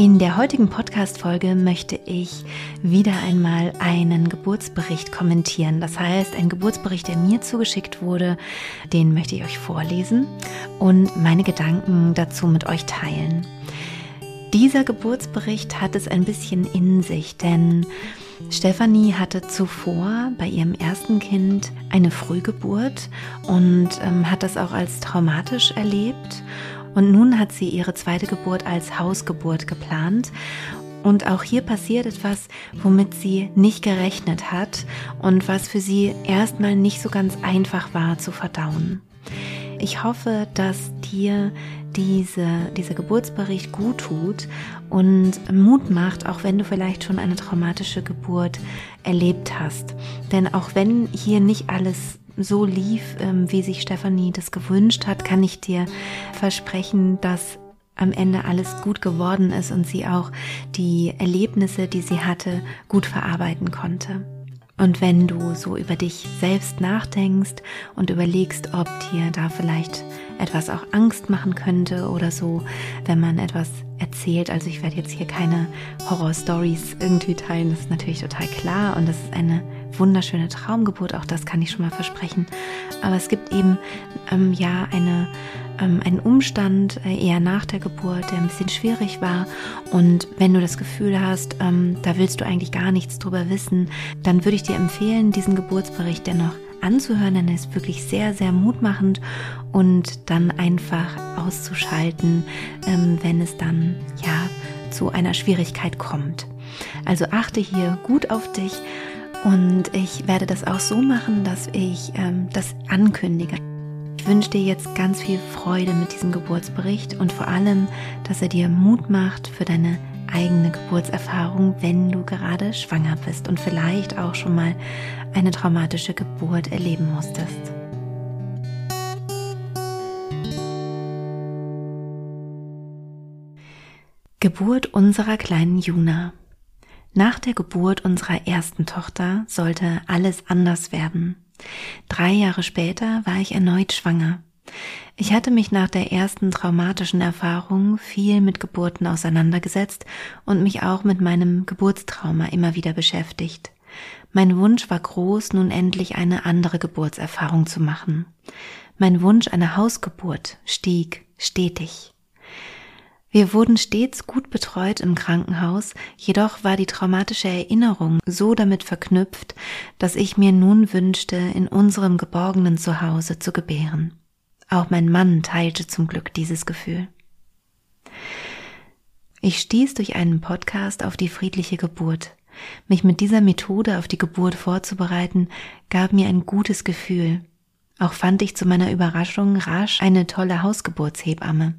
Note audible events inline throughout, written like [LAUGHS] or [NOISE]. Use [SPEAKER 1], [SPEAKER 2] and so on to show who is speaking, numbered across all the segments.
[SPEAKER 1] In der heutigen Podcast-Folge möchte ich wieder einmal einen Geburtsbericht kommentieren. Das heißt, ein Geburtsbericht, der mir zugeschickt wurde, den möchte ich euch vorlesen und meine Gedanken dazu mit euch teilen. Dieser Geburtsbericht hat es ein bisschen in sich, denn Stefanie hatte zuvor bei ihrem ersten Kind eine Frühgeburt und ähm, hat das auch als traumatisch erlebt und nun hat sie ihre zweite Geburt als Hausgeburt geplant. Und auch hier passiert etwas, womit sie nicht gerechnet hat und was für sie erstmal nicht so ganz einfach war zu verdauen. Ich hoffe, dass dir diese, dieser Geburtsbericht gut tut und Mut macht, auch wenn du vielleicht schon eine traumatische Geburt erlebt hast. Denn auch wenn hier nicht alles so lief, ähm, wie sich Stefanie das gewünscht hat, kann ich dir versprechen, dass am Ende alles gut geworden ist und sie auch die Erlebnisse, die sie hatte, gut verarbeiten konnte. Und wenn du so über dich selbst nachdenkst und überlegst, ob dir da vielleicht etwas auch Angst machen könnte oder so, wenn man etwas erzählt, also ich werde jetzt hier keine Horror-Stories irgendwie teilen, das ist natürlich total klar und das ist eine wunderschöne Traumgeburt, auch das kann ich schon mal versprechen. Aber es gibt eben ähm, ja eine, ähm, einen Umstand äh, eher nach der Geburt, der ein bisschen schwierig war. Und wenn du das Gefühl hast, ähm, da willst du eigentlich gar nichts drüber wissen, dann würde ich dir empfehlen, diesen Geburtsbericht dennoch anzuhören, denn er ist wirklich sehr, sehr mutmachend und dann einfach auszuschalten, ähm, wenn es dann ja zu einer Schwierigkeit kommt. Also achte hier gut auf dich und ich werde das auch so machen, dass ich ähm, das ankündige. Ich wünsche dir jetzt ganz viel Freude mit diesem Geburtsbericht und vor allem, dass er dir Mut macht für deine eigene Geburtserfahrung, wenn du gerade schwanger bist und vielleicht auch schon mal eine traumatische Geburt erleben musstest. Geburt unserer kleinen Juna. Nach der Geburt unserer ersten Tochter sollte alles anders werden. Drei Jahre später war ich erneut schwanger. Ich hatte mich nach der ersten traumatischen Erfahrung viel mit Geburten auseinandergesetzt und mich auch mit meinem Geburtstrauma immer wieder beschäftigt. Mein Wunsch war groß, nun endlich eine andere Geburtserfahrung zu machen. Mein Wunsch einer Hausgeburt stieg stetig. Wir wurden stets gut betreut im Krankenhaus, jedoch war die traumatische Erinnerung so damit verknüpft, dass ich mir nun wünschte, in unserem geborgenen Zuhause zu gebären. Auch mein Mann teilte zum Glück dieses Gefühl. Ich stieß durch einen Podcast auf die friedliche Geburt. Mich mit dieser Methode auf die Geburt vorzubereiten, gab mir ein gutes Gefühl. Auch fand ich zu meiner Überraschung rasch eine tolle Hausgeburtshebamme.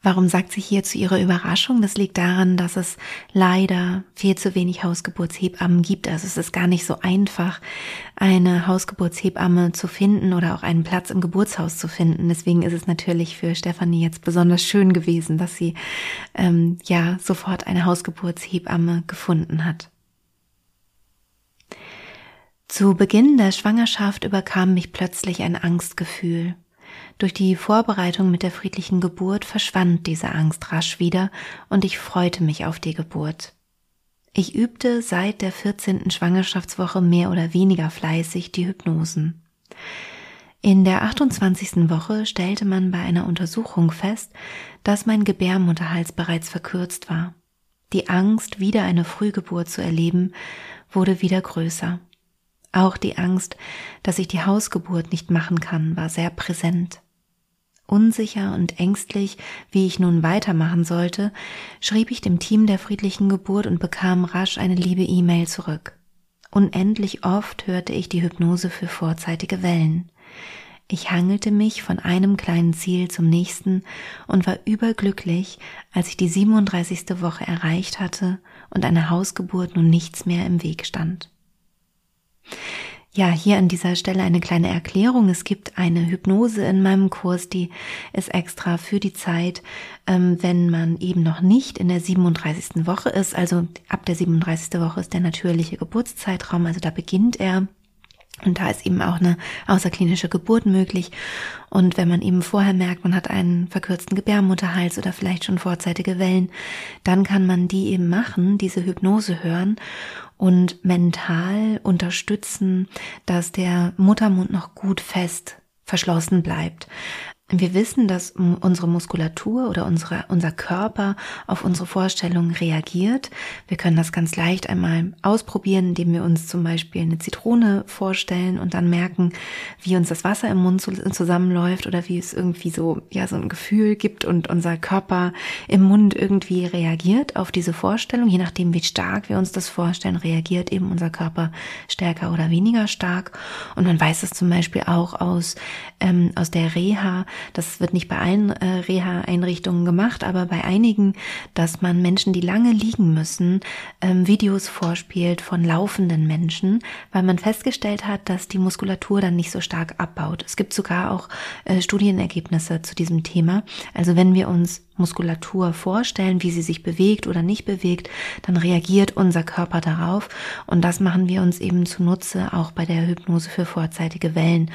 [SPEAKER 1] Warum sagt sie hier zu ihrer Überraschung? Das liegt daran, dass es leider viel zu wenig Hausgeburtshebammen gibt. Also es ist gar nicht so einfach, eine Hausgeburtshebamme zu finden oder auch einen Platz im Geburtshaus zu finden. Deswegen ist es natürlich für Stefanie jetzt besonders schön gewesen, dass sie ähm, ja sofort eine Hausgeburtshebamme gefunden hat. Zu Beginn der Schwangerschaft überkam mich plötzlich ein Angstgefühl. Durch die Vorbereitung mit der friedlichen Geburt verschwand diese Angst rasch wieder und ich freute mich auf die Geburt. Ich übte seit der 14. Schwangerschaftswoche mehr oder weniger fleißig die Hypnosen. In der 28. Woche stellte man bei einer Untersuchung fest, dass mein Gebärmutterhals bereits verkürzt war. Die Angst, wieder eine Frühgeburt zu erleben, wurde wieder größer. Auch die Angst, dass ich die Hausgeburt nicht machen kann, war sehr präsent. Unsicher und ängstlich, wie ich nun weitermachen sollte, schrieb ich dem Team der friedlichen Geburt und bekam rasch eine liebe E-Mail zurück. Unendlich oft hörte ich die Hypnose für vorzeitige Wellen. Ich hangelte mich von einem kleinen Ziel zum nächsten und war überglücklich, als ich die 37. Woche erreicht hatte und einer Hausgeburt nun nichts mehr im Weg stand. Ja, hier an dieser Stelle eine kleine Erklärung. Es gibt eine Hypnose in meinem Kurs, die ist extra für die Zeit, ähm, wenn man eben noch nicht in der 37. Woche ist. Also ab der 37. Woche ist der natürliche Geburtszeitraum, also da beginnt er. Und da ist eben auch eine außerklinische Geburt möglich. Und wenn man eben vorher merkt, man hat einen verkürzten Gebärmutterhals oder vielleicht schon vorzeitige Wellen, dann kann man die eben machen, diese Hypnose hören und mental unterstützen, dass der Muttermund noch gut fest verschlossen bleibt. Wir wissen, dass unsere Muskulatur oder unsere, unser Körper auf unsere Vorstellungen reagiert. Wir können das ganz leicht einmal ausprobieren, indem wir uns zum Beispiel eine Zitrone vorstellen und dann merken, wie uns das Wasser im Mund zusammenläuft oder wie es irgendwie so, ja, so ein Gefühl gibt und unser Körper im Mund irgendwie reagiert auf diese Vorstellung. Je nachdem, wie stark wir uns das vorstellen, reagiert eben unser Körper stärker oder weniger stark. Und man weiß es zum Beispiel auch aus, ähm, aus der Reha, das wird nicht bei allen äh, Reha-Einrichtungen gemacht, aber bei einigen, dass man Menschen, die lange liegen müssen, ähm, Videos vorspielt von laufenden Menschen, weil man festgestellt hat, dass die Muskulatur dann nicht so stark abbaut. Es gibt sogar auch äh, Studienergebnisse zu diesem Thema. Also wenn wir uns Muskulatur vorstellen, wie sie sich bewegt oder nicht bewegt, dann reagiert unser Körper darauf und das machen wir uns eben zunutze auch bei der Hypnose für vorzeitige Wellen.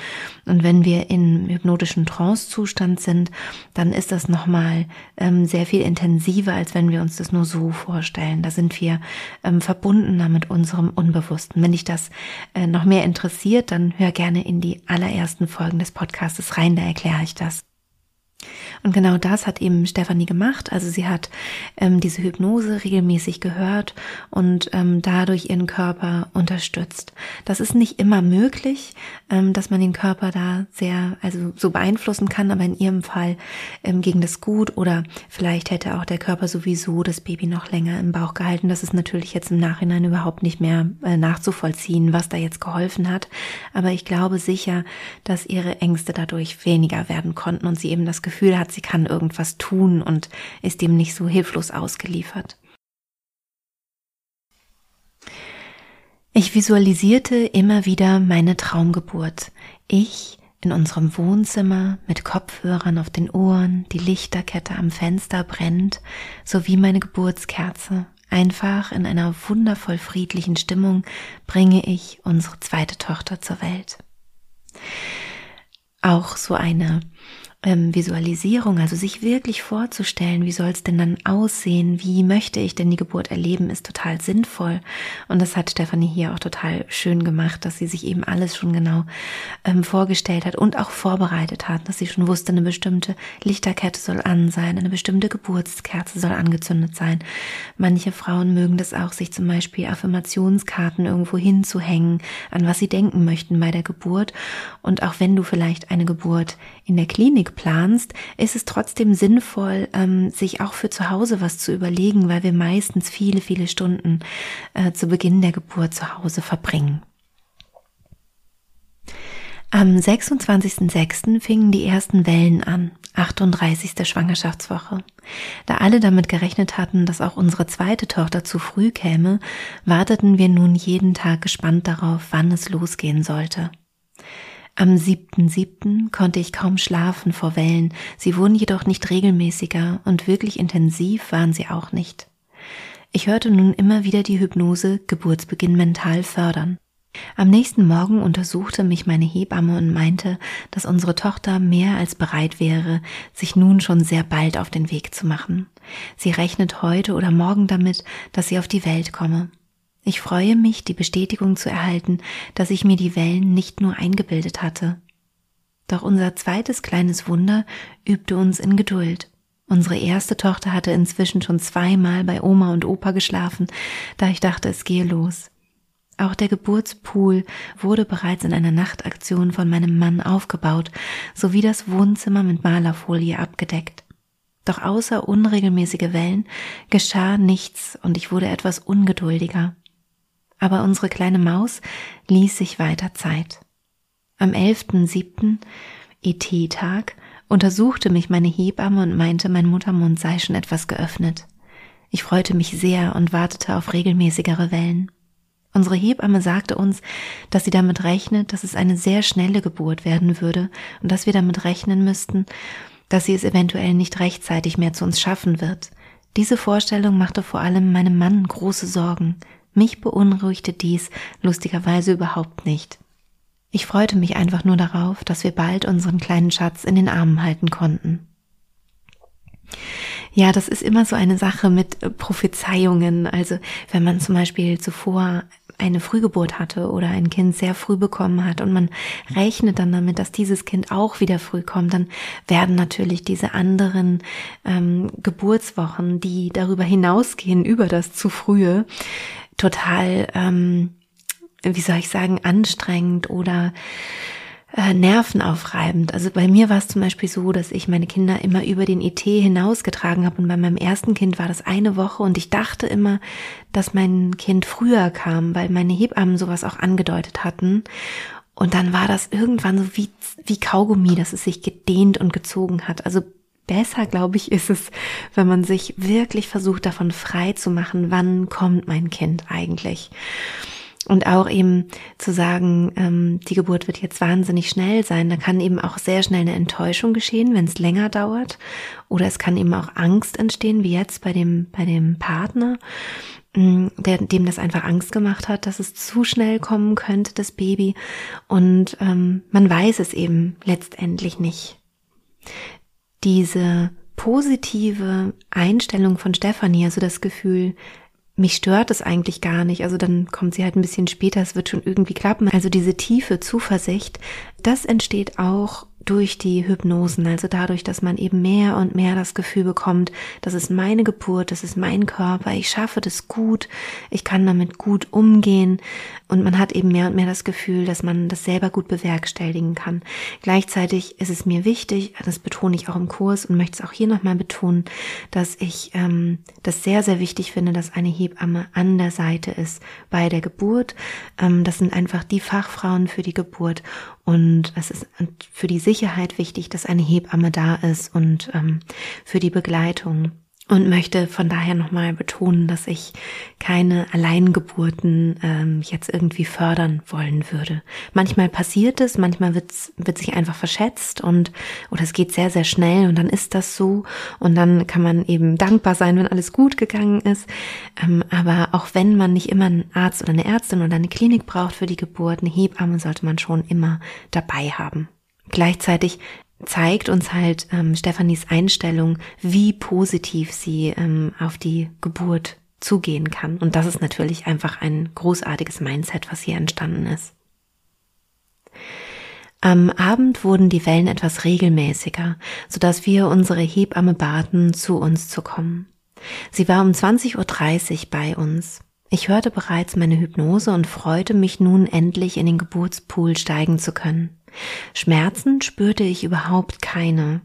[SPEAKER 1] Und wenn wir in hypnotischen Trance-Zustand sind, dann ist das nochmal ähm, sehr viel intensiver, als wenn wir uns das nur so vorstellen. Da sind wir ähm, verbundener mit unserem Unbewussten. Wenn dich das äh, noch mehr interessiert, dann hör gerne in die allerersten Folgen des Podcastes rein, da erkläre ich das. Und genau das hat eben Stefanie gemacht. Also sie hat ähm, diese Hypnose regelmäßig gehört und ähm, dadurch ihren Körper unterstützt. Das ist nicht immer möglich, ähm, dass man den Körper da sehr, also so beeinflussen kann, aber in ihrem Fall ähm, ging das gut oder vielleicht hätte auch der Körper sowieso das Baby noch länger im Bauch gehalten. Das ist natürlich jetzt im Nachhinein überhaupt nicht mehr äh, nachzuvollziehen, was da jetzt geholfen hat. Aber ich glaube sicher, dass ihre Ängste dadurch weniger werden konnten und sie eben das Gefühl hat, sie kann irgendwas tun und ist dem nicht so hilflos ausgeliefert. Ich visualisierte immer wieder meine Traumgeburt. Ich in unserem Wohnzimmer mit Kopfhörern auf den Ohren, die Lichterkette am Fenster brennt, sowie meine Geburtskerze. Einfach in einer wundervoll friedlichen Stimmung bringe ich unsere zweite Tochter zur Welt. Auch so eine ähm, Visualisierung, also sich wirklich vorzustellen, wie soll es denn dann aussehen, wie möchte ich denn die Geburt erleben, ist total sinnvoll. Und das hat Stefanie hier auch total schön gemacht, dass sie sich eben alles schon genau ähm, vorgestellt hat und auch vorbereitet hat, dass sie schon wusste, eine bestimmte Lichterkette soll an sein, eine bestimmte Geburtskerze soll angezündet sein. Manche Frauen mögen das auch, sich zum Beispiel Affirmationskarten irgendwo hinzuhängen, an was sie denken möchten bei der Geburt. Und auch wenn du vielleicht eine Geburt in der Klinik planst, ist es trotzdem sinnvoll, ähm, sich auch für zu Hause was zu überlegen, weil wir meistens viele, viele Stunden äh, zu Beginn der Geburt zu Hause verbringen. Am 26.06. fingen die ersten Wellen an, 38. Schwangerschaftswoche. Da alle damit gerechnet hatten, dass auch unsere zweite Tochter zu früh käme, warteten wir nun jeden Tag gespannt darauf, wann es losgehen sollte. Am siebten siebten konnte ich kaum schlafen vor Wellen, sie wurden jedoch nicht regelmäßiger und wirklich intensiv waren sie auch nicht. Ich hörte nun immer wieder die Hypnose Geburtsbeginn mental fördern. Am nächsten Morgen untersuchte mich meine Hebamme und meinte, dass unsere Tochter mehr als bereit wäre, sich nun schon sehr bald auf den Weg zu machen. Sie rechnet heute oder morgen damit, dass sie auf die Welt komme. Ich freue mich, die Bestätigung zu erhalten, dass ich mir die Wellen nicht nur eingebildet hatte. Doch unser zweites kleines Wunder übte uns in Geduld. Unsere erste Tochter hatte inzwischen schon zweimal bei Oma und Opa geschlafen, da ich dachte, es gehe los. Auch der Geburtspool wurde bereits in einer Nachtaktion von meinem Mann aufgebaut, sowie das Wohnzimmer mit Malerfolie abgedeckt. Doch außer unregelmäßige Wellen geschah nichts und ich wurde etwas ungeduldiger aber unsere kleine Maus ließ sich weiter Zeit. Am 11.7. ET-Tag untersuchte mich meine Hebamme und meinte, mein Muttermund sei schon etwas geöffnet. Ich freute mich sehr und wartete auf regelmäßigere Wellen. Unsere Hebamme sagte uns, dass sie damit rechnet, dass es eine sehr schnelle Geburt werden würde und dass wir damit rechnen müssten, dass sie es eventuell nicht rechtzeitig mehr zu uns schaffen wird. Diese Vorstellung machte vor allem meinem Mann große Sorgen. Mich beunruhigte dies lustigerweise überhaupt nicht. Ich freute mich einfach nur darauf, dass wir bald unseren kleinen Schatz in den Armen halten konnten. Ja, das ist immer so eine Sache mit Prophezeiungen. Also wenn man zum Beispiel zuvor eine Frühgeburt hatte oder ein Kind sehr früh bekommen hat und man rechnet dann damit, dass dieses Kind auch wieder früh kommt, dann werden natürlich diese anderen ähm, Geburtswochen, die darüber hinausgehen, über das zu frühe, total, ähm, wie soll ich sagen, anstrengend oder äh, nervenaufreibend. Also bei mir war es zum Beispiel so, dass ich meine Kinder immer über den ET hinausgetragen habe und bei meinem ersten Kind war das eine Woche und ich dachte immer, dass mein Kind früher kam, weil meine Hebammen sowas auch angedeutet hatten. Und dann war das irgendwann so wie, wie Kaugummi, dass es sich gedehnt und gezogen hat. Also besser, glaube ich, ist es, wenn man sich wirklich versucht, davon frei zu machen, wann kommt mein Kind eigentlich. Und auch eben zu sagen, ähm, die Geburt wird jetzt wahnsinnig schnell sein. Da kann eben auch sehr schnell eine Enttäuschung geschehen, wenn es länger dauert. Oder es kann eben auch Angst entstehen, wie jetzt bei dem, bei dem Partner, mm, der, dem das einfach Angst gemacht hat, dass es zu schnell kommen könnte, das Baby. Und ähm, man weiß es eben letztendlich nicht. Diese positive Einstellung von Stefanie, also das Gefühl, mich stört es eigentlich gar nicht. Also dann kommt sie halt ein bisschen später, es wird schon irgendwie klappen. Also diese tiefe Zuversicht, das entsteht auch durch die Hypnosen, also dadurch, dass man eben mehr und mehr das Gefühl bekommt, das ist meine Geburt, das ist mein Körper, ich schaffe das gut, ich kann damit gut umgehen und man hat eben mehr und mehr das Gefühl, dass man das selber gut bewerkstelligen kann. Gleichzeitig ist es mir wichtig, das betone ich auch im Kurs und möchte es auch hier nochmal betonen, dass ich ähm, das sehr, sehr wichtig finde, dass eine Hebamme an der Seite ist bei der Geburt. Ähm, das sind einfach die Fachfrauen für die Geburt und es ist für die Sicherheit wichtig, dass eine Hebamme da ist und ähm, für die Begleitung und möchte von daher nochmal betonen, dass ich keine Alleingeburten ähm, jetzt irgendwie fördern wollen würde. Manchmal passiert es, manchmal wird's, wird sich einfach verschätzt und oder es geht sehr, sehr schnell und dann ist das so und dann kann man eben dankbar sein, wenn alles gut gegangen ist. Ähm, aber auch wenn man nicht immer einen Arzt oder eine Ärztin oder eine Klinik braucht für die Geburt, eine Hebamme sollte man schon immer dabei haben. Gleichzeitig zeigt uns halt ähm, Stefanis Einstellung, wie positiv sie ähm, auf die Geburt zugehen kann. Und das ist natürlich einfach ein großartiges Mindset, was hier entstanden ist. Am Abend wurden die Wellen etwas regelmäßiger, sodass wir unsere Hebamme baten, zu uns zu kommen. Sie war um 20.30 Uhr bei uns. Ich hörte bereits meine Hypnose und freute mich nun endlich in den Geburtspool steigen zu können. Schmerzen spürte ich überhaupt keine.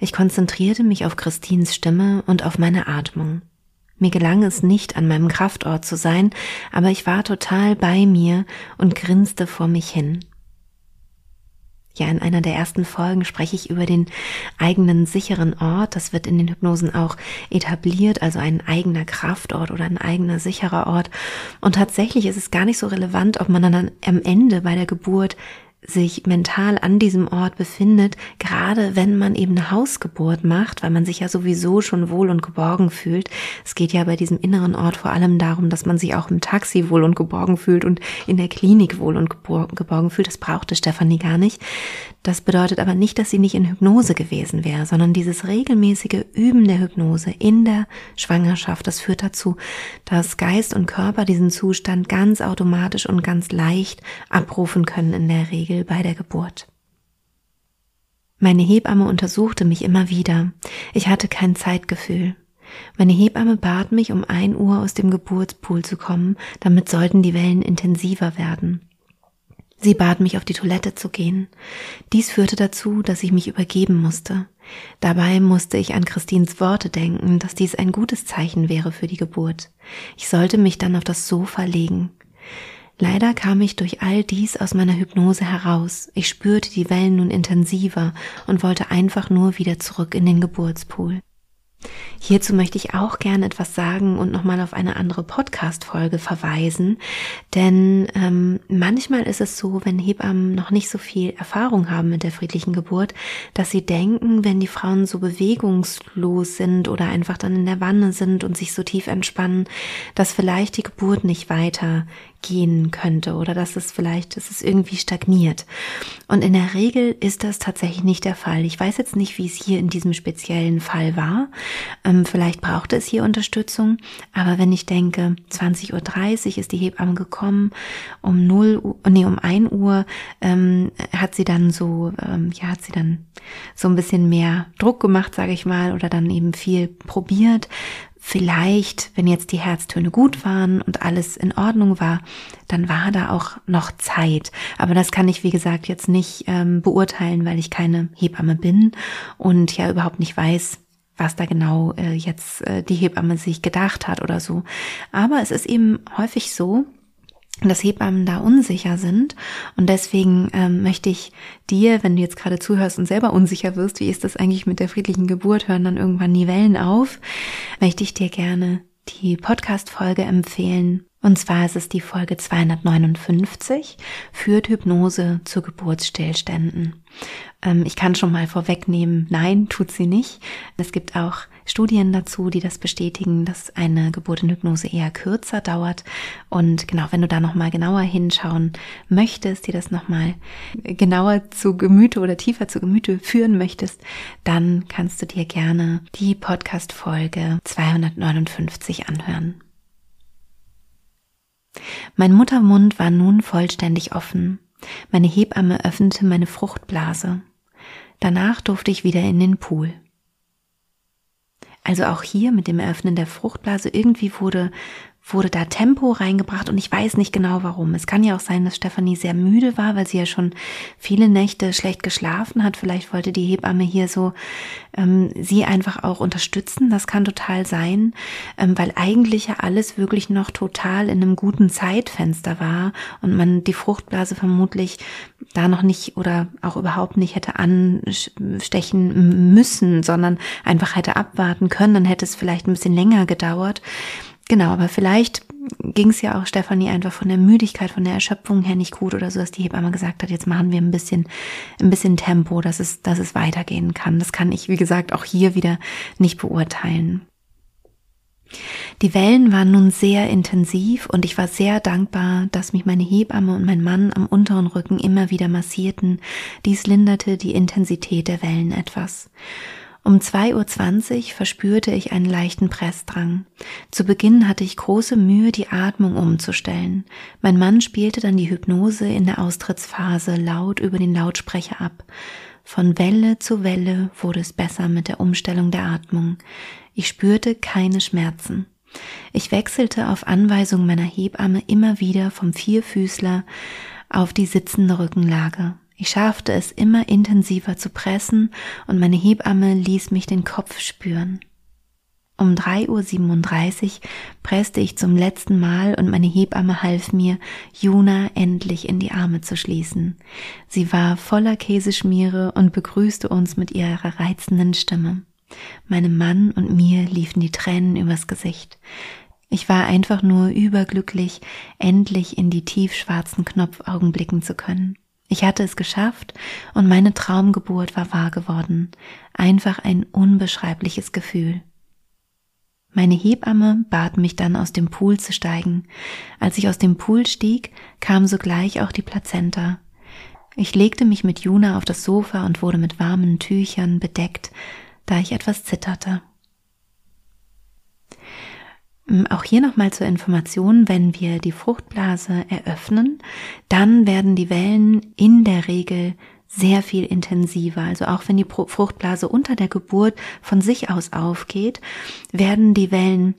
[SPEAKER 1] Ich konzentrierte mich auf Christins Stimme und auf meine Atmung. Mir gelang es nicht, an meinem Kraftort zu sein, aber ich war total bei mir und grinste vor mich hin. Ja, in einer der ersten Folgen spreche ich über den eigenen sicheren Ort. Das wird in den Hypnosen auch etabliert, also ein eigener Kraftort oder ein eigener sicherer Ort. Und tatsächlich ist es gar nicht so relevant, ob man dann am Ende bei der Geburt sich mental an diesem Ort befindet, gerade wenn man eben eine Hausgeburt macht, weil man sich ja sowieso schon wohl und geborgen fühlt. Es geht ja bei diesem inneren Ort vor allem darum, dass man sich auch im Taxi wohl und geborgen fühlt und in der Klinik wohl und geborgen fühlt. Das brauchte Stefanie gar nicht. Das bedeutet aber nicht, dass sie nicht in Hypnose gewesen wäre, sondern dieses regelmäßige Üben der Hypnose in der Schwangerschaft, das führt dazu, dass Geist und Körper diesen Zustand ganz automatisch und ganz leicht abrufen können in der Regel bei der Geburt. Meine Hebamme untersuchte mich immer wieder. Ich hatte kein Zeitgefühl. Meine Hebamme bat mich, um ein Uhr aus dem Geburtspool zu kommen, damit sollten die Wellen intensiver werden. Sie bat mich, auf die Toilette zu gehen. Dies führte dazu, dass ich mich übergeben musste. Dabei musste ich an Christins Worte denken, dass dies ein gutes Zeichen wäre für die Geburt. Ich sollte mich dann auf das Sofa legen. Leider kam ich durch all dies aus meiner Hypnose heraus. Ich spürte die Wellen nun intensiver und wollte einfach nur wieder zurück in den Geburtspool. Hierzu möchte ich auch gerne etwas sagen und nochmal auf eine andere Podcast-Folge verweisen. Denn ähm, manchmal ist es so, wenn Hebammen noch nicht so viel Erfahrung haben mit der friedlichen Geburt, dass sie denken, wenn die Frauen so bewegungslos sind oder einfach dann in der Wanne sind und sich so tief entspannen, dass vielleicht die Geburt nicht weiter gehen könnte oder dass es vielleicht, dass es irgendwie stagniert. Und in der Regel ist das tatsächlich nicht der Fall. Ich weiß jetzt nicht, wie es hier in diesem speziellen Fall war. Ähm, vielleicht brauchte es hier Unterstützung. Aber wenn ich denke, 20.30 Uhr ist die Hebamme gekommen, um 0 Uhr, nee, um 1 Uhr ähm, hat sie dann so, ähm, ja, hat sie dann so ein bisschen mehr Druck gemacht, sage ich mal, oder dann eben viel probiert, vielleicht, wenn jetzt die Herztöne gut waren und alles in Ordnung war, dann war da auch noch Zeit. Aber das kann ich, wie gesagt, jetzt nicht ähm, beurteilen, weil ich keine Hebamme bin und ja überhaupt nicht weiß, was da genau äh, jetzt äh, die Hebamme sich gedacht hat oder so. Aber es ist eben häufig so, dass Hebammen da unsicher sind. Und deswegen ähm, möchte ich dir, wenn du jetzt gerade zuhörst und selber unsicher wirst, wie ist das eigentlich mit der friedlichen Geburt, hören dann irgendwann die Wellen auf, möchte ich dir gerne die Podcast-Folge empfehlen. Und zwar ist es die Folge 259, führt Hypnose zu Geburtsstillständen. Ähm, ich kann schon mal vorwegnehmen, nein, tut sie nicht. Es gibt auch Studien dazu, die das bestätigen, dass eine Geburt in Hypnose eher kürzer dauert. Und genau, wenn du da nochmal genauer hinschauen möchtest, dir das nochmal genauer zu Gemüte oder tiefer zu Gemüte führen möchtest, dann kannst du dir gerne die Podcast-Folge 259 anhören. Mein Muttermund war nun vollständig offen. Meine Hebamme öffnete meine Fruchtblase. Danach durfte ich wieder in den Pool. Also auch hier mit dem Eröffnen der Fruchtblase irgendwie wurde wurde da Tempo reingebracht und ich weiß nicht genau warum. Es kann ja auch sein, dass Stefanie sehr müde war, weil sie ja schon viele Nächte schlecht geschlafen hat. Vielleicht wollte die Hebamme hier so ähm, sie einfach auch unterstützen. Das kann total sein, ähm, weil eigentlich ja alles wirklich noch total in einem guten Zeitfenster war und man die Fruchtblase vermutlich da noch nicht oder auch überhaupt nicht hätte anstechen müssen, sondern einfach hätte abwarten können. Dann hätte es vielleicht ein bisschen länger gedauert. Genau, aber vielleicht ging es ja auch Stefanie einfach von der Müdigkeit, von der Erschöpfung her nicht gut oder so, dass die Hebamme gesagt hat, jetzt machen wir ein bisschen, ein bisschen Tempo, dass es, dass es weitergehen kann. Das kann ich, wie gesagt, auch hier wieder nicht beurteilen. Die Wellen waren nun sehr intensiv und ich war sehr dankbar, dass mich meine Hebamme und mein Mann am unteren Rücken immer wieder massierten. Dies linderte die Intensität der Wellen etwas. Um 2.20 Uhr verspürte ich einen leichten Pressdrang. Zu Beginn hatte ich große Mühe, die Atmung umzustellen. Mein Mann spielte dann die Hypnose in der Austrittsphase laut über den Lautsprecher ab. Von Welle zu Welle wurde es besser mit der Umstellung der Atmung. Ich spürte keine Schmerzen. Ich wechselte auf Anweisung meiner Hebamme immer wieder vom Vierfüßler auf die sitzende Rückenlage. Ich schaffte es immer intensiver zu pressen und meine Hebamme ließ mich den Kopf spüren. Um 3.37 Uhr presste ich zum letzten Mal und meine Hebamme half mir, Juna endlich in die Arme zu schließen. Sie war voller Käseschmiere und begrüßte uns mit ihrer reizenden Stimme. Meinem Mann und mir liefen die Tränen übers Gesicht. Ich war einfach nur überglücklich, endlich in die tiefschwarzen Knopfaugen blicken zu können. Ich hatte es geschafft und meine Traumgeburt war wahr geworden. Einfach ein unbeschreibliches Gefühl. Meine Hebamme bat mich dann aus dem Pool zu steigen. Als ich aus dem Pool stieg, kam sogleich auch die Plazenta. Ich legte mich mit Juna auf das Sofa und wurde mit warmen Tüchern bedeckt, da ich etwas zitterte. Ähm, auch hier nochmal zur Information, wenn wir die Fruchtblase eröffnen, dann werden die Wellen in der Regel sehr viel intensiver. Also auch wenn die Fruchtblase unter der Geburt von sich aus aufgeht, werden die Wellen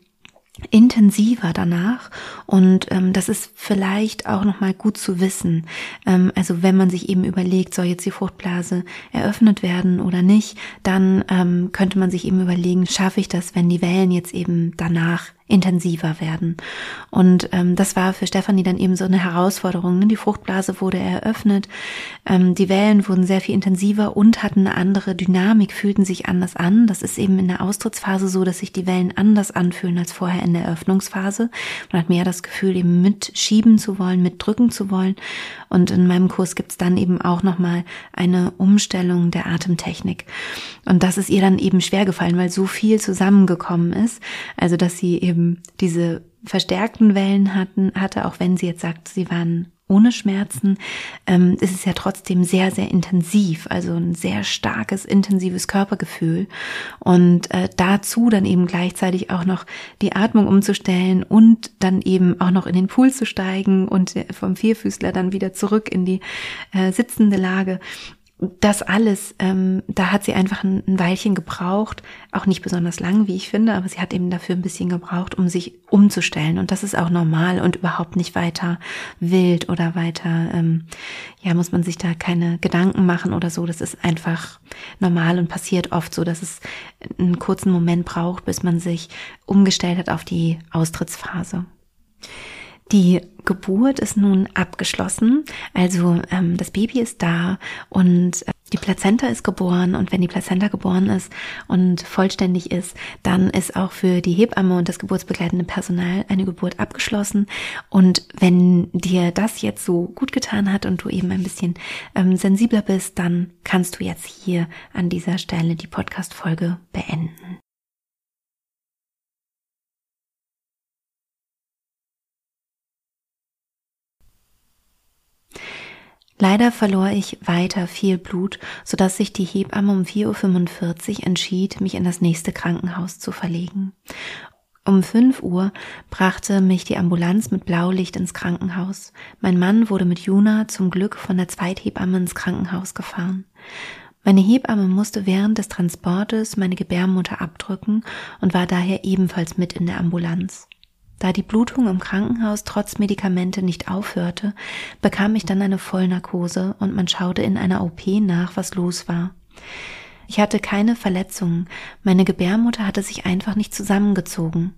[SPEAKER 1] intensiver danach und ähm, das ist vielleicht auch noch mal gut zu wissen. Ähm, also wenn man sich eben überlegt, soll jetzt die Fruchtblase eröffnet werden oder nicht, dann ähm, könnte man sich eben überlegen, schaffe ich das, wenn die Wellen jetzt eben danach intensiver werden. Und ähm, das war für Stefanie dann eben so eine Herausforderung. Ne? Die Fruchtblase wurde eröffnet, ähm, die Wellen wurden sehr viel intensiver und hatten eine andere Dynamik, fühlten sich anders an. Das ist eben in der Austrittsphase so, dass sich die Wellen anders anfühlen als vorher in der Eröffnungsphase. Man hat mehr das Gefühl, eben mitschieben zu wollen, mitdrücken zu wollen. Und in meinem Kurs gibt's dann eben auch nochmal eine Umstellung der Atemtechnik. Und das ist ihr dann eben schwer gefallen, weil so viel zusammengekommen ist. Also, dass sie eben diese verstärkten Wellen hatten, hatte, auch wenn sie jetzt sagt, sie waren ohne Schmerzen, ähm, ist es ja trotzdem sehr, sehr intensiv, also ein sehr starkes, intensives Körpergefühl. Und äh, dazu dann eben gleichzeitig auch noch die Atmung umzustellen und dann eben auch noch in den Pool zu steigen und vom Vierfüßler dann wieder zurück in die äh, sitzende Lage das alles, ähm, da hat sie einfach ein, ein Weilchen gebraucht, auch nicht besonders lang, wie ich finde, aber sie hat eben dafür ein bisschen gebraucht, um sich umzustellen. Und das ist auch normal und überhaupt nicht weiter wild oder weiter, ähm, ja, muss man sich da keine Gedanken machen oder so. Das ist einfach normal und passiert oft so, dass es einen kurzen Moment braucht, bis man sich umgestellt hat auf die Austrittsphase. Die Geburt ist nun abgeschlossen, also ähm, das Baby ist da und äh, die Plazenta ist geboren und wenn die Plazenta geboren ist und vollständig ist, dann ist auch für die Hebamme und das geburtsbegleitende Personal eine Geburt abgeschlossen. Und wenn dir das jetzt so gut getan hat und du eben ein bisschen ähm, sensibler bist, dann kannst du jetzt hier an dieser Stelle die Podcast-Folge beenden. Leider verlor ich weiter viel Blut, so dass sich die Hebamme um 4.45 Uhr entschied, mich in das nächste Krankenhaus zu verlegen. Um 5 Uhr brachte mich die Ambulanz mit Blaulicht ins Krankenhaus. Mein Mann wurde mit Juna zum Glück von der Zweithebamme ins Krankenhaus gefahren. Meine Hebamme musste während des Transportes meine Gebärmutter abdrücken und war daher ebenfalls mit in der Ambulanz. Da die Blutung im Krankenhaus trotz Medikamente nicht aufhörte, bekam ich dann eine Vollnarkose und man schaute in einer OP nach, was los war. Ich hatte keine Verletzungen, meine Gebärmutter hatte sich einfach nicht zusammengezogen.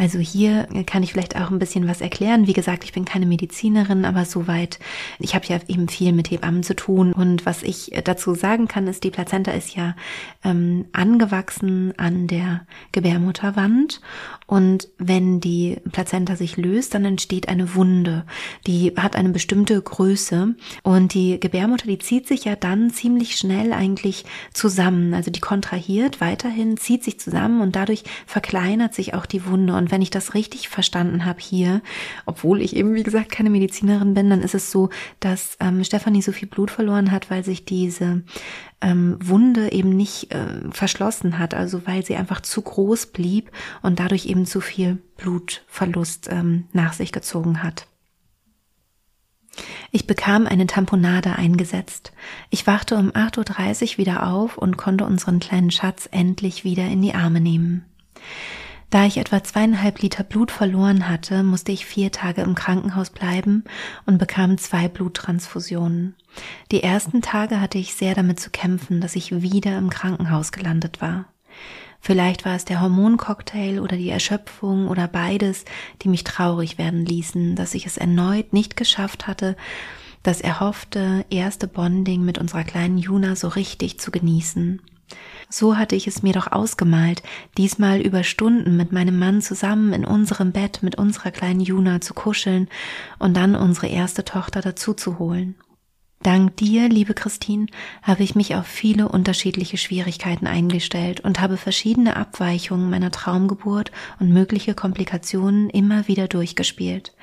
[SPEAKER 1] Also hier kann ich vielleicht auch ein bisschen was erklären. Wie gesagt, ich bin keine Medizinerin, aber soweit, ich habe ja eben viel mit Hebammen zu tun. Und was ich dazu sagen kann, ist, die Plazenta ist ja ähm, angewachsen an der Gebärmutterwand. Und wenn die Plazenta sich löst, dann entsteht eine Wunde. Die hat eine bestimmte Größe. Und die Gebärmutter, die zieht sich ja dann ziemlich schnell eigentlich zusammen. Also die kontrahiert weiterhin, zieht sich zusammen und dadurch verkleinert sich auch die Wunde. Und wenn ich das richtig verstanden habe hier, obwohl ich eben, wie gesagt, keine Medizinerin bin, dann ist es so, dass ähm, Stefanie so viel Blut verloren hat, weil sich diese ähm, Wunde eben nicht äh, verschlossen hat, also weil sie einfach zu groß blieb und dadurch eben zu viel Blutverlust ähm, nach sich gezogen hat. Ich bekam eine Tamponade eingesetzt. Ich wachte um 8.30 Uhr wieder auf und konnte unseren kleinen Schatz endlich wieder in die Arme nehmen. Da ich etwa zweieinhalb Liter Blut verloren hatte, musste ich vier Tage im Krankenhaus bleiben und bekam zwei Bluttransfusionen. Die ersten Tage hatte ich sehr damit zu kämpfen, dass ich wieder im Krankenhaus gelandet war. Vielleicht war es der Hormoncocktail oder die Erschöpfung oder beides, die mich traurig werden ließen, dass ich es erneut nicht geschafft hatte, das erhoffte erste Bonding mit unserer kleinen Juna so richtig zu genießen. So hatte ich es mir doch ausgemalt, diesmal über Stunden mit meinem Mann zusammen in unserem Bett mit unserer kleinen Juna zu kuscheln und dann unsere erste Tochter dazu zu holen. Dank dir, liebe Christine, habe ich mich auf viele unterschiedliche Schwierigkeiten eingestellt und habe verschiedene Abweichungen meiner Traumgeburt und mögliche Komplikationen immer wieder durchgespielt.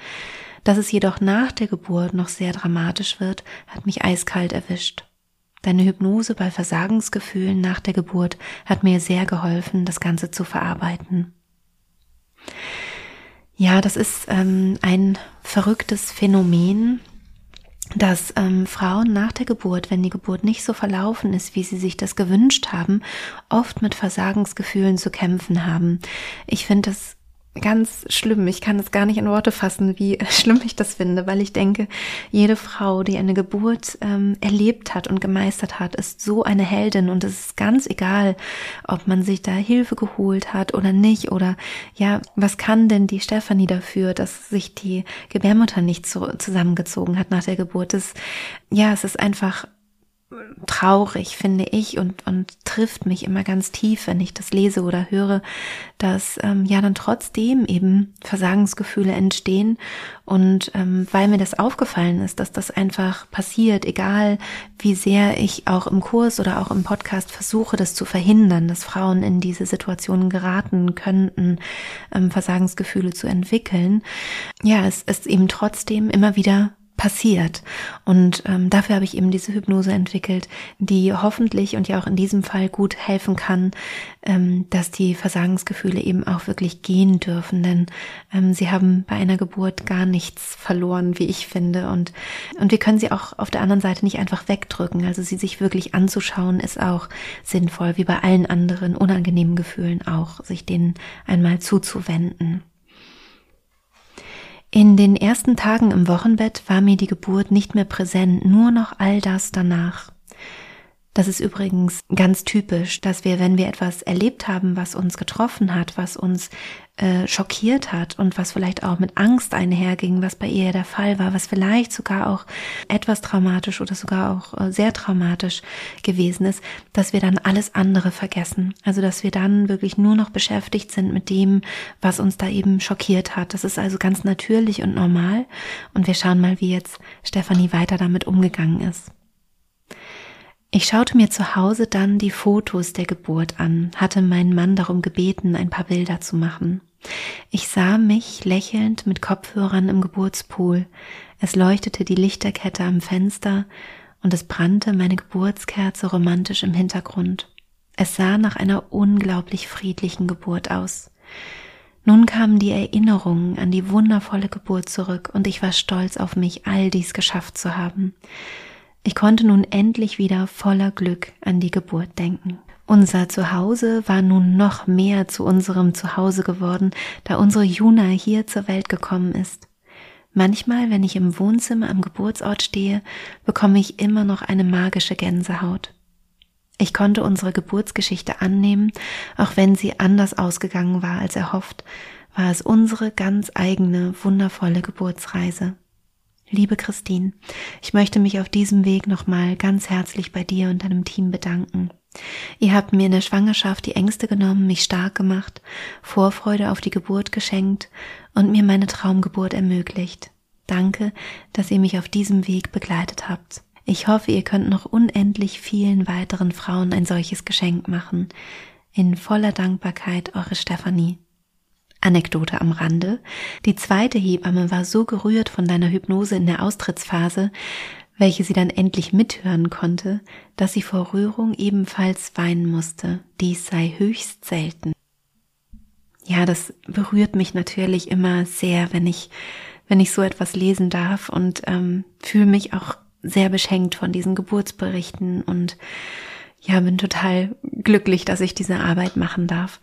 [SPEAKER 1] Dass es jedoch nach der Geburt noch sehr dramatisch wird, hat mich eiskalt erwischt. Deine Hypnose bei Versagensgefühlen nach der Geburt hat mir sehr geholfen, das Ganze zu verarbeiten. Ja, das ist ähm, ein verrücktes Phänomen, dass ähm, Frauen nach der Geburt, wenn die Geburt nicht so verlaufen ist, wie sie sich das gewünscht haben, oft mit Versagensgefühlen zu kämpfen haben. Ich finde das ganz schlimm. Ich kann es gar nicht in Worte fassen, wie [LAUGHS] schlimm ich das finde, weil ich denke, jede Frau, die eine Geburt ähm, erlebt hat und gemeistert hat, ist so eine Heldin und es ist ganz egal, ob man sich da Hilfe geholt hat oder nicht oder ja, was kann denn die Stefanie dafür, dass sich die Gebärmutter nicht so zusammengezogen hat nach der Geburt? Das, ja, es ist einfach traurig, finde ich, und, und trifft mich immer ganz tief, wenn ich das lese oder höre, dass ähm, ja dann trotzdem eben Versagensgefühle entstehen. Und ähm, weil mir das aufgefallen ist, dass das einfach passiert, egal wie sehr ich auch im Kurs oder auch im Podcast versuche, das zu verhindern, dass Frauen in diese Situationen geraten könnten, ähm, Versagensgefühle zu entwickeln, ja, es ist eben trotzdem immer wieder passiert. Und ähm, dafür habe ich eben diese Hypnose entwickelt, die hoffentlich und ja auch in diesem Fall gut helfen kann, ähm, dass die Versagensgefühle eben auch wirklich gehen dürfen. Denn ähm, sie haben bei einer Geburt gar nichts verloren, wie ich finde. Und, und wir können sie auch auf der anderen Seite nicht einfach wegdrücken. Also sie sich wirklich anzuschauen, ist auch sinnvoll, wie bei allen anderen unangenehmen Gefühlen auch, sich denen einmal zuzuwenden. In den ersten Tagen im Wochenbett war mir die Geburt nicht mehr präsent, nur noch all das danach. Das ist übrigens ganz typisch, dass wir, wenn wir etwas erlebt haben, was uns getroffen hat, was uns äh, schockiert hat und was vielleicht auch mit Angst einherging, was bei ihr der Fall war, was vielleicht sogar auch etwas traumatisch oder sogar auch äh, sehr traumatisch gewesen ist, dass wir dann alles andere vergessen. Also dass wir dann wirklich nur noch beschäftigt sind mit dem, was uns da eben schockiert hat. Das ist also ganz natürlich und normal. Und wir schauen mal, wie jetzt Stefanie weiter damit umgegangen ist. Ich schaute mir zu Hause dann die Fotos der Geburt an, hatte meinen Mann darum gebeten, ein paar Bilder zu machen. Ich sah mich lächelnd mit Kopfhörern im Geburtspool. Es leuchtete die Lichterkette am Fenster und es brannte meine Geburtskerze romantisch im Hintergrund. Es sah nach einer unglaublich friedlichen Geburt aus. Nun kamen die Erinnerungen an die wundervolle Geburt zurück und ich war stolz auf mich, all dies geschafft zu haben. Ich konnte nun endlich wieder voller Glück an die Geburt denken. Unser Zuhause war nun noch mehr zu unserem Zuhause geworden, da unsere Juna hier zur Welt gekommen ist. Manchmal, wenn ich im Wohnzimmer am Geburtsort stehe, bekomme ich immer noch eine magische Gänsehaut. Ich konnte unsere Geburtsgeschichte annehmen, auch wenn sie anders ausgegangen war als erhofft, war es unsere ganz eigene, wundervolle Geburtsreise. Liebe Christine, ich möchte mich auf diesem Weg nochmal ganz herzlich bei dir und deinem Team bedanken. Ihr habt mir in der Schwangerschaft die Ängste genommen, mich stark gemacht, Vorfreude auf die Geburt geschenkt und mir meine Traumgeburt ermöglicht. Danke, dass ihr mich auf diesem Weg begleitet habt. Ich hoffe, ihr könnt noch unendlich vielen weiteren Frauen ein solches Geschenk machen. In voller Dankbarkeit, eure Stefanie. Anekdote am Rande. Die zweite Hebamme war so gerührt von deiner Hypnose in der Austrittsphase, welche sie dann endlich mithören konnte, dass sie vor Rührung ebenfalls weinen musste. Dies sei höchst selten. Ja, das berührt mich natürlich immer sehr, wenn ich, wenn ich so etwas lesen darf und ähm, fühle mich auch sehr beschenkt von diesen Geburtsberichten und ja, bin total glücklich, dass ich diese Arbeit machen darf.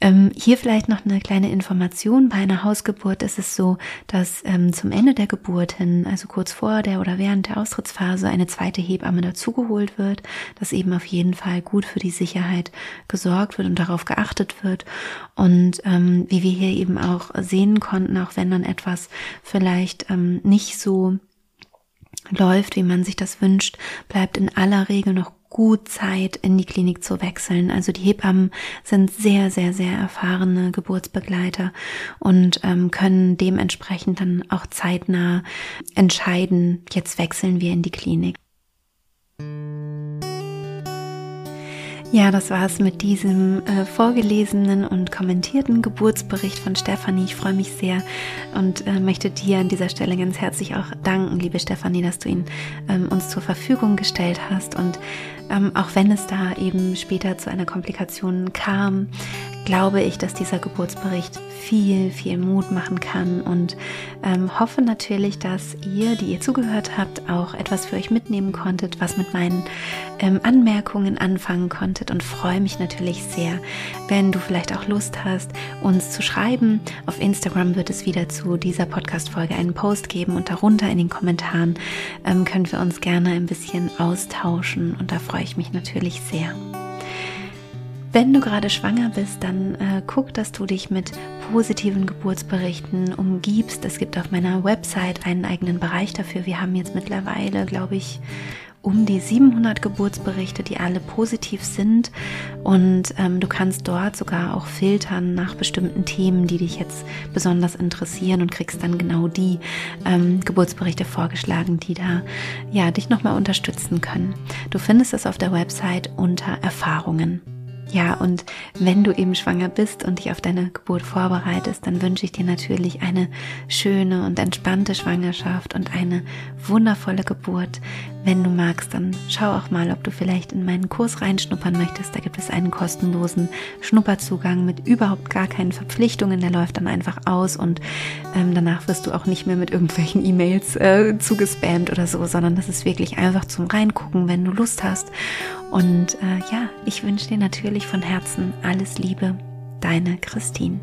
[SPEAKER 1] Ähm, hier vielleicht noch eine kleine Information. Bei einer Hausgeburt ist es so, dass ähm, zum Ende der Geburt hin, also kurz vor der oder während der Austrittsphase, eine zweite Hebamme dazugeholt wird, dass eben auf jeden Fall gut für die Sicherheit gesorgt wird und darauf geachtet wird. Und ähm, wie wir hier eben auch sehen konnten, auch wenn dann etwas vielleicht ähm, nicht so läuft, wie man sich das wünscht, bleibt in aller Regel noch gut Zeit, in die Klinik zu wechseln. Also die Hebammen sind sehr, sehr, sehr erfahrene Geburtsbegleiter und ähm, können dementsprechend dann auch zeitnah entscheiden, jetzt wechseln wir in die Klinik. Ja, das war es mit diesem äh, vorgelesenen und kommentierten Geburtsbericht von Stefanie. Ich freue mich sehr und äh, möchte dir an dieser Stelle ganz herzlich auch danken, liebe Stefanie, dass du ihn ähm, uns zur Verfügung gestellt hast. Und ähm, auch wenn es da eben später zu einer Komplikation kam, glaube ich, dass dieser Geburtsbericht viel, viel Mut machen kann und ähm, hoffe natürlich, dass ihr, die ihr zugehört habt, auch etwas für euch mitnehmen konntet, was mit meinen ähm, Anmerkungen anfangen konntet und freue mich natürlich sehr, wenn du vielleicht auch Lust hast, uns zu schreiben. Auf Instagram wird es wieder zu dieser Podcast-Folge einen Post geben und darunter in den Kommentaren ähm, können wir uns gerne ein bisschen austauschen und da freue ich mich natürlich sehr. Wenn du gerade schwanger bist, dann äh, guck, dass du dich mit positiven Geburtsberichten umgibst. Es gibt auf meiner Website einen eigenen Bereich dafür. Wir haben jetzt mittlerweile, glaube ich, um die 700 Geburtsberichte, die alle positiv sind. Und ähm, du kannst dort sogar auch filtern nach bestimmten Themen, die dich jetzt besonders interessieren und kriegst dann genau die ähm, Geburtsberichte vorgeschlagen, die da ja dich nochmal unterstützen können. Du findest es auf der Website unter Erfahrungen. Ja, und wenn du eben schwanger bist und dich auf deine Geburt vorbereitest, dann wünsche ich dir natürlich eine schöne und entspannte Schwangerschaft und eine wundervolle Geburt. Wenn du magst, dann schau auch mal, ob du vielleicht in meinen Kurs reinschnuppern möchtest. Da gibt es einen kostenlosen Schnupperzugang mit überhaupt gar keinen Verpflichtungen. Der läuft dann einfach aus und ähm, danach wirst du auch nicht mehr mit irgendwelchen E-Mails äh, zugespammt oder so, sondern das ist wirklich einfach zum Reingucken, wenn du Lust hast. Und äh, ja, ich wünsche dir natürlich von Herzen alles Liebe, deine Christine.